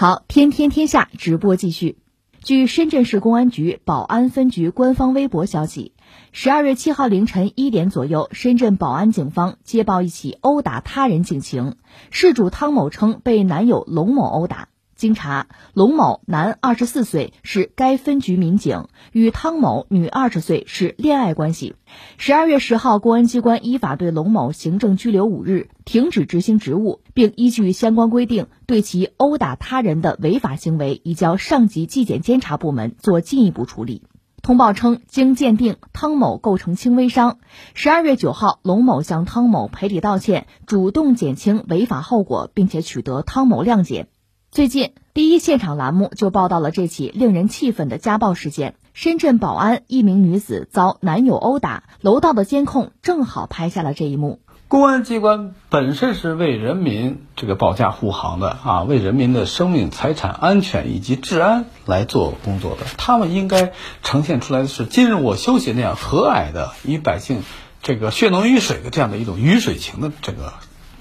好，天天天下直播继续。据深圳市公安局宝安分局官方微博消息，十二月七号凌晨一点左右，深圳宝安警方接报一起殴打他人警情，事主汤某称被男友龙某殴打。经查，龙某男，二十四岁，是该分局民警，与汤某女二十岁是恋爱关系。十二月十号，公安机关依法对龙某行政拘留五日，停止执行职务，并依据相关规定，对其殴打他人的违法行为移交上级纪检监察部门做进一步处理。通报称，经鉴定，汤某构成轻微伤。十二月九号，龙某向汤某赔礼道歉，主动减轻违法后果，并且取得汤某谅解。最近，第一现场栏目就报道了这起令人气愤的家暴事件。深圳宝安一名女子遭男友殴打，楼道的监控正好拍下了这一幕。公安机关本身是为人民这个保驾护航的啊，为人民的生命财产安全以及治安来做工作的。他们应该呈现出来的是今日我休息那样和蔼的与百姓这个血浓于水的这样的一种鱼水情的这个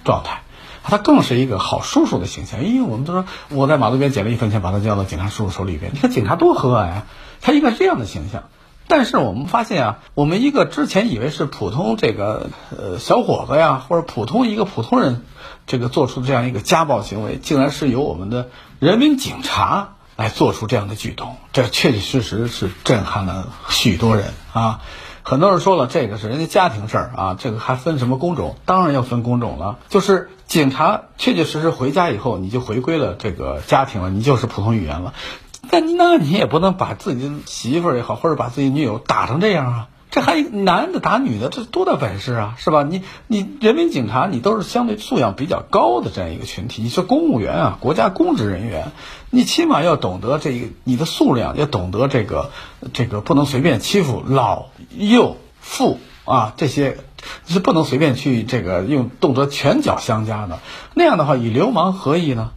状态。他更是一个好叔叔的形象，因为我们都说我在马路边捡了一分钱，把它交到警察叔叔手里边。你看警察多和蔼啊，他应该是这样的形象。但是我们发现啊，我们一个之前以为是普通这个呃小伙子呀，或者普通一个普通人，这个做出这样一个家暴行为，竟然是由我们的人民警察来做出这样的举动，这确确实实是震撼了许多人啊。很多人说了，这个是人家家庭事儿啊，这个还分什么工种？当然要分工种了。就是警察确确实实回家以后，你就回归了这个家庭了，你就是普通语言了。但那你也不能把自己的媳妇儿也好，或者把自己女友打成这样啊。这还男的打女的，这多大本事啊，是吧？你你人民警察，你都是相对素养比较高的这样一个群体。你是公务员啊，国家公职人员，你起码要懂得这个你的素量，要懂得这个这个不能随便欺负老幼妇啊，这些是不能随便去这个用动辄拳脚相加的。那样的话，与流氓何异呢？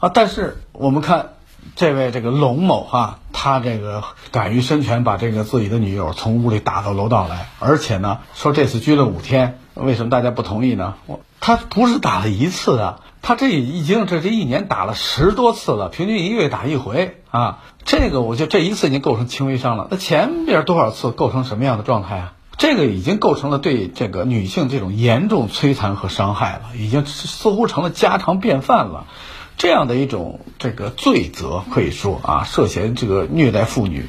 啊，但是我们看。这位这个龙某哈，他这个敢于伸拳把这个自己的女友从屋里打到楼道来，而且呢说这次拘了五天，为什么大家不同意呢？我他不是打了一次啊，他这已经这这一年打了十多次了，平均一个月打一回啊。这个我觉得这一次已经构成轻微伤了，那前边多少次构成什么样的状态啊？这个已经构成了对这个女性这种严重摧残和伤害了，已经似乎成了家常便饭了。这样的一种这个罪责，可以说啊，涉嫌这个虐待妇女，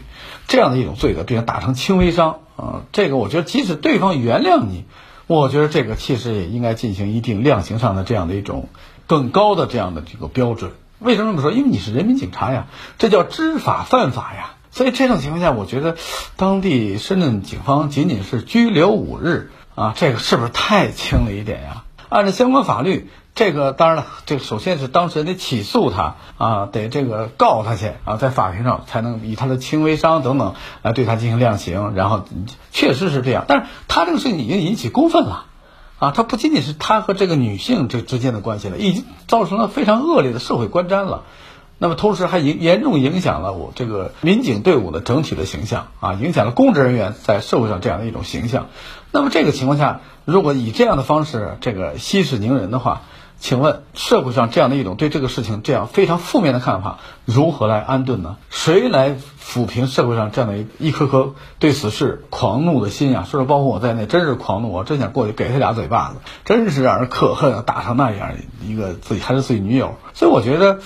这样的一种罪责，并且打成轻微伤啊，这个我觉得即使对方原谅你，我觉得这个其实也应该进行一定量刑上的这样的一种更高的这样的这个标准。为什么这么说？因为你是人民警察呀，这叫知法犯法呀。所以这种情况下，我觉得当地深圳警方仅仅是拘留五日啊，这个是不是太轻了一点呀？按照相关法律。这个当然了，这个首先是当事人得起诉他啊，得这个告他去啊，在法庭上才能以他的轻微伤等等来对他进行量刑，然后确实是这样。但是他这个事情已经引起公愤了，啊，他不仅仅是他和这个女性这之间的关系了，已经造成了非常恶劣的社会观瞻了。那么同时还影严重影响了我这个民警队伍的整体的形象啊，影响了公职人员在社会上这样的一种形象。那么这个情况下，如果以这样的方式这个息事宁人的话，请问社会上这样的一种对这个事情这样非常负面的看法，如何来安顿呢？谁来抚平社会上这样的一一颗颗对此事狂怒的心呀？说说包括我在内，真是狂怒，我真想过去给他俩嘴巴子，真是让人可恨啊，打成那样一个自己还是自己女友。所以我觉得，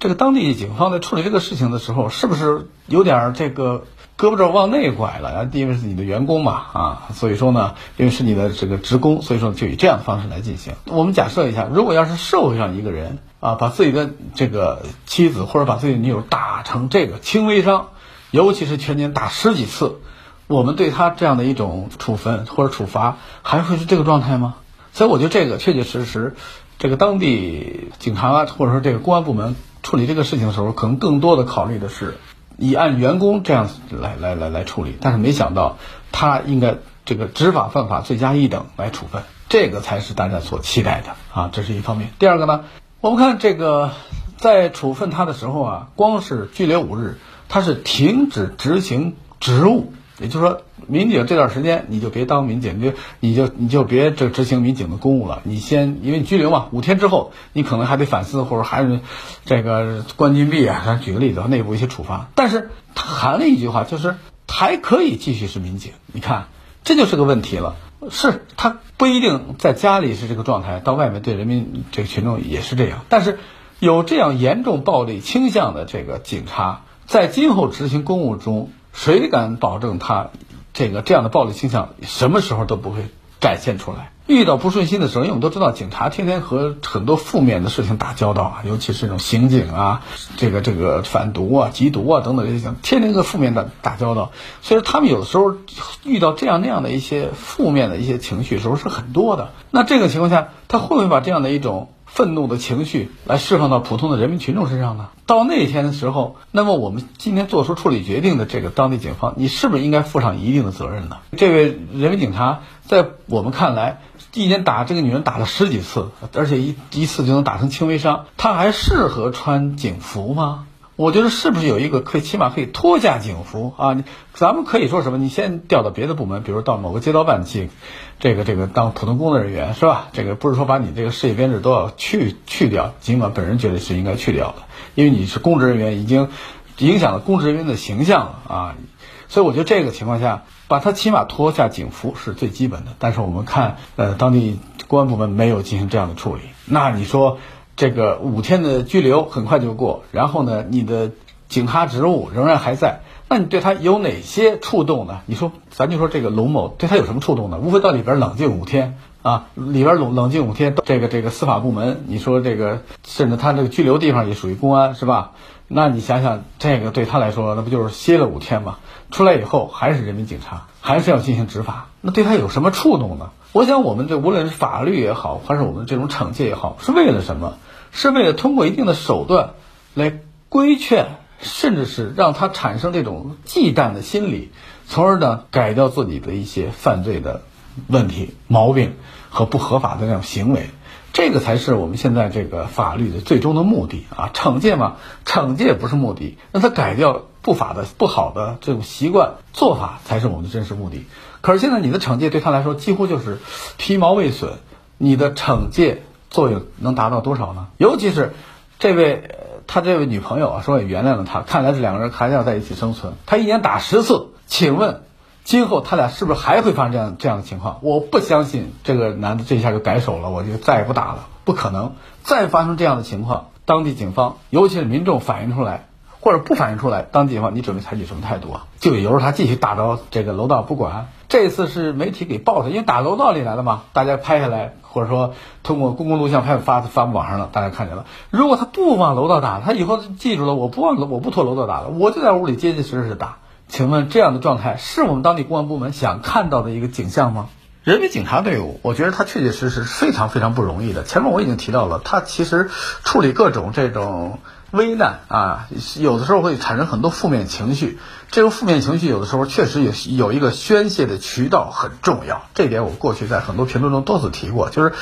这个当地警方在处理这个事情的时候，是不是有点这个？胳膊肘往内拐了，因为是你的员工嘛，啊，所以说呢，因为是你的这个职工，所以说就以这样的方式来进行。我们假设一下，如果要是社会上一个人啊，把自己的这个妻子或者把自己的女友打成这个轻微伤，尤其是全年打十几次，我们对他这样的一种处分或者处罚，还会是这个状态吗？所以我觉得这个确确实实，这个当地警察或者说这个公安部门处理这个事情的时候，可能更多的考虑的是。以按员工这样来来来来处理，但是没想到他应该这个执法犯法罪加一等来处分，这个才是大家所期待的啊，这是一方面。第二个呢，我们看这个在处分他的时候啊，光是拘留五日，他是停止执行职务也就是说，民警这段时间你就别当民警，你就你就你就别这执行民警的公务了。你先因为你拘留嘛，五天之后你可能还得反思，或者还是这个关禁闭啊。咱举个例子，内部一些处罚。但是他含了一句话，就是还可以继续是民警。你看，这就是个问题了。是他不一定在家里是这个状态，到外面对人民这个群众也是这样。但是有这样严重暴力倾向的这个警察，在今后执行公务中。谁敢保证他这个这样的暴力倾向什么时候都不会展现出来？遇到不顺心的时候，因为我们都知道，警察天天和很多负面的事情打交道啊，尤其是这种刑警啊，这个这个贩毒啊、缉毒啊等等这些，天天和负面的打交道，所以他们有的时候遇到这样那样的一些负面的一些情绪时候是很多的。那这个情况下，他会不会把这样的一种？愤怒的情绪来释放到普通的人民群众身上呢？到那天的时候，那么我们今天做出处理决定的这个当地警方，你是不是应该负上一定的责任呢？这位人民警察在我们看来，一年打这个女人打了十几次，而且一一次就能打成轻微伤，他还适合穿警服吗？我觉得是不是有一个可以起码可以脱下警服啊？咱们可以说什么？你先调到别的部门，比如到某个街道办去，这个这个当普通工作人员是吧？这个不是说把你这个事业编制都要去去掉，尽管本人觉得是应该去掉的，因为你是公职人员，已经影响了公职人员的形象了啊。所以我觉得这个情况下，把他起码脱下警服是最基本的。但是我们看，呃，当地公安部门没有进行这样的处理，那你说？这个五天的拘留很快就过，然后呢，你的警察职务仍然还在，那你对他有哪些触动呢？你说，咱就说这个龙某对他有什么触动呢？无非到里边冷静五天啊，里边冷冷静五天，这个这个司法部门，你说这个甚至他这个拘留地方也属于公安是吧？那你想想，这个对他来说，那不就是歇了五天吗？出来以后还是人民警察，还是要进行执法，那对他有什么触动呢？我想，我们这无论是法律也好，还是我们这种惩戒也好，是为了什么？是为了通过一定的手段来规劝，甚至是让他产生这种忌惮的心理，从而呢改掉自己的一些犯罪的问题、毛病和不合法的那种行为。这个才是我们现在这个法律的最终的目的啊！惩戒嘛，惩戒不是目的，让他改掉不法的不好的这种习惯做法才是我们的真实目的。可是现在你的惩戒对他来说几乎就是皮毛未损，你的惩戒。作用能达到多少呢？尤其是这位他这位女朋友啊，说也原谅了他。看来这两个人还要在一起生存。他一年打十次，请问今后他俩是不是还会发生这样这样的情况？我不相信这个男的这下就改手了，我就再也不打了，不可能再发生这样的情况。当地警方，尤其是民众反映出来，或者不反映出来，当地警方你准备采取什么态度啊？就由着他继续打到这个楼道不管。这次是媒体给报的，因为打楼道里来了嘛，大家拍下来，或者说通过公共录像拍发发网上了，大家看见了。如果他不往楼道打，他以后记住了，我不往楼，我不拖楼道打了，我就在屋里结结实实打。请问这样的状态是我们当地公安部门想看到的一个景象吗？人民警察队伍，我觉得他确确实实非常非常不容易的。前面我已经提到了，他其实处理各种这种。危难啊，有的时候会产生很多负面情绪。这种负面情绪有的时候确实有有一个宣泄的渠道很重要。这点我过去在很多评论中多次提过，就是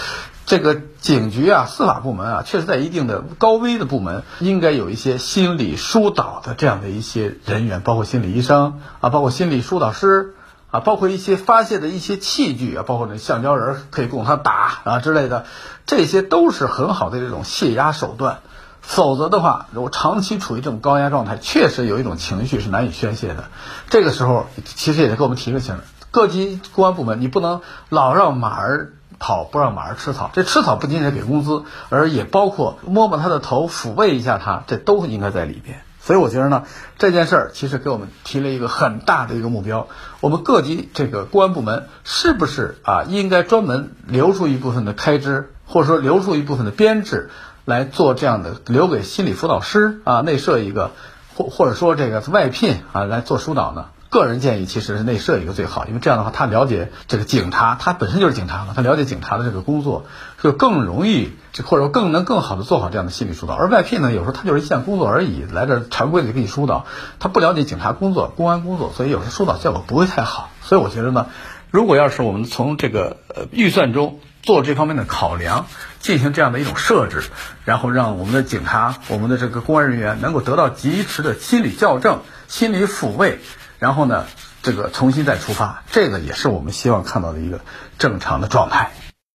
这个警局啊、司法部门啊，确实在一定的高危的部门，应该有一些心理疏导的这样的一些人员，包括心理医生啊，包括心理疏导师啊，包括一些发泄的一些器具啊，包括那橡胶人可以供他打啊之类的，这些都是很好的这种泄压手段。否则的话，如果长期处于这种高压状态，确实有一种情绪是难以宣泄的。这个时候，其实也是给我们提个醒：各级公安部门，你不能老让马儿跑，不让马儿吃草。这吃草不仅仅是给工资，而也包括摸摸他的头，抚慰一下他，这都应该在里边。所以我觉得呢，这件事儿其实给我们提了一个很大的一个目标：我们各级这个公安部门是不是啊，应该专门留出一部分的开支，或者说留出一部分的编制？来做这样的，留给心理辅导师啊，内设一个，或或者说这个外聘啊来做疏导呢？个人建议其实是内设一个最好，因为这样的话，他了解这个警察，他本身就是警察嘛，他了解警察的这个工作，就更容易，或者说更能更好的做好这样的心理疏导。而外聘呢，有时候他就是一项工作而已，来这常规的给你疏导，他不了解警察工作、公安工作，所以有时候疏导效果不会太好。所以我觉得呢，如果要是我们从这个呃预算中。做这方面的考量，进行这样的一种设置，然后让我们的警察、我们的这个公安人员能够得到及时的心理校正、心理抚慰，然后呢，这个重新再出发，这个也是我们希望看到的一个正常的状态。